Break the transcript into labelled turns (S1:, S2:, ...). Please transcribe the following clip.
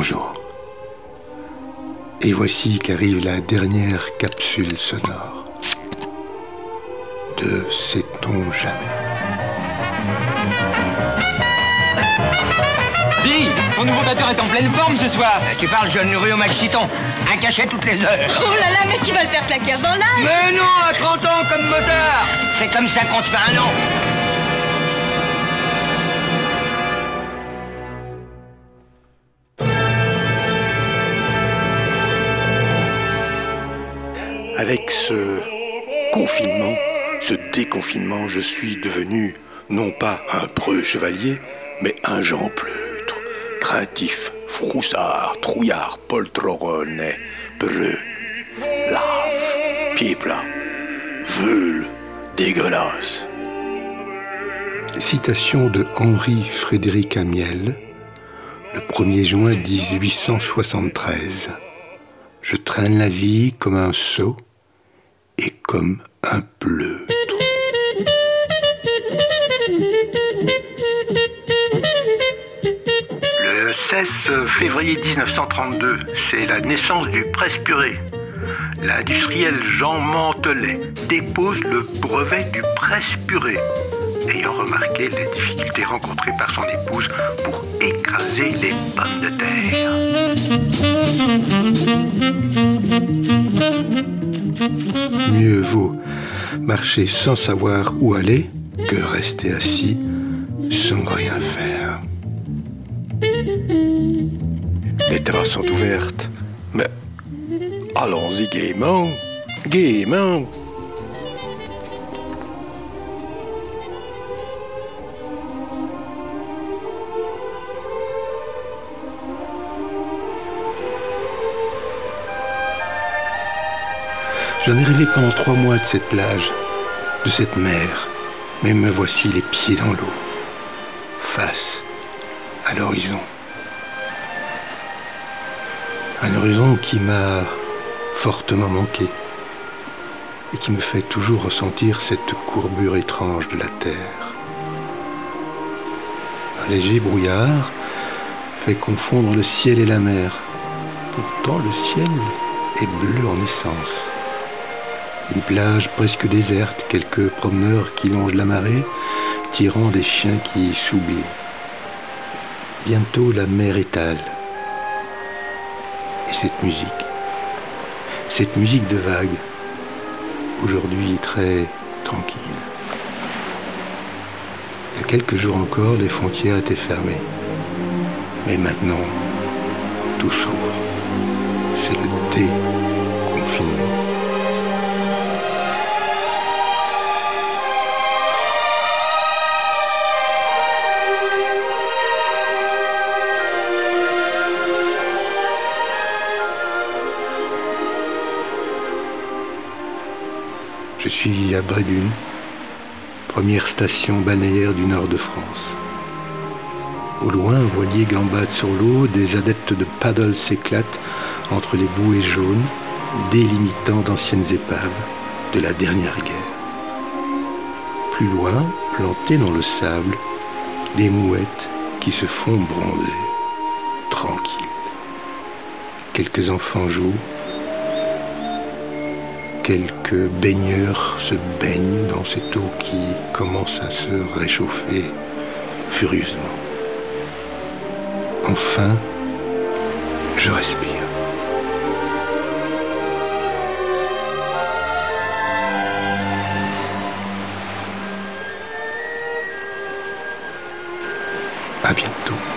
S1: Bonjour. Et voici qu'arrive la dernière capsule sonore de Sait-on jamais?
S2: Dis, ton nouveau batteur est en pleine forme ce soir.
S3: Tu parles jeune rue au Maxiton. Un cachet toutes les heures.
S4: Oh là là, mais tu vas le faire claquer avant l'âge?
S3: Mais non, à 30 ans comme Mozart C'est comme ça qu'on se fait un nom.
S1: Avec ce confinement, ce déconfinement, je suis devenu non pas un preux chevalier, mais un Jean Pleutre, craintif, froussard, trouillard, poltronnet, preux, lâche, pied plat, veule, dégueulasse. Citation de Henri Frédéric Amiel, le 1er juin 1873. Je traîne la vie comme un sot comme un pleutre.
S5: Le 16 février 1932, c'est la naissance du presse-purée. L'industriel Jean Mantelet dépose le brevet du presse-purée, ayant remarqué les difficultés rencontrées par son épouse pour écraser les pommes de terre.
S1: Mieux vaut marcher sans savoir où aller que rester assis sans rien faire. Les terrasses sont ouvertes, mais allons-y gaiement, gaiement. J'en ai rêvé pendant trois mois de cette plage, de cette mer, mais me voici les pieds dans l'eau, face à l'horizon. Un horizon qui m'a fortement manqué et qui me fait toujours ressentir cette courbure étrange de la Terre. Un léger brouillard fait confondre le ciel et la mer. Pourtant le ciel est bleu en essence. Une plage presque déserte, quelques promeneurs qui longent la marée, tirant des chiens qui s'oublient. Bientôt la mer étale. Et cette musique, cette musique de vagues, aujourd'hui très tranquille. Il y a quelques jours encore, les frontières étaient fermées. Mais maintenant, tout s'ouvre. C'est le déconfinement. Je suis à Brédune, première station balnéaire du nord de France. Au loin, voilier gambade sur l'eau, des adeptes de paddle s'éclatent entre les bouées jaunes, délimitant d'anciennes épaves de la dernière guerre. Plus loin, plantées dans le sable, des mouettes qui se font bronzer, tranquilles. Quelques enfants jouent, quelques baigneurs se baignent dans cette eau qui commence à se réchauffer furieusement. Enfin, je respire. À bientôt.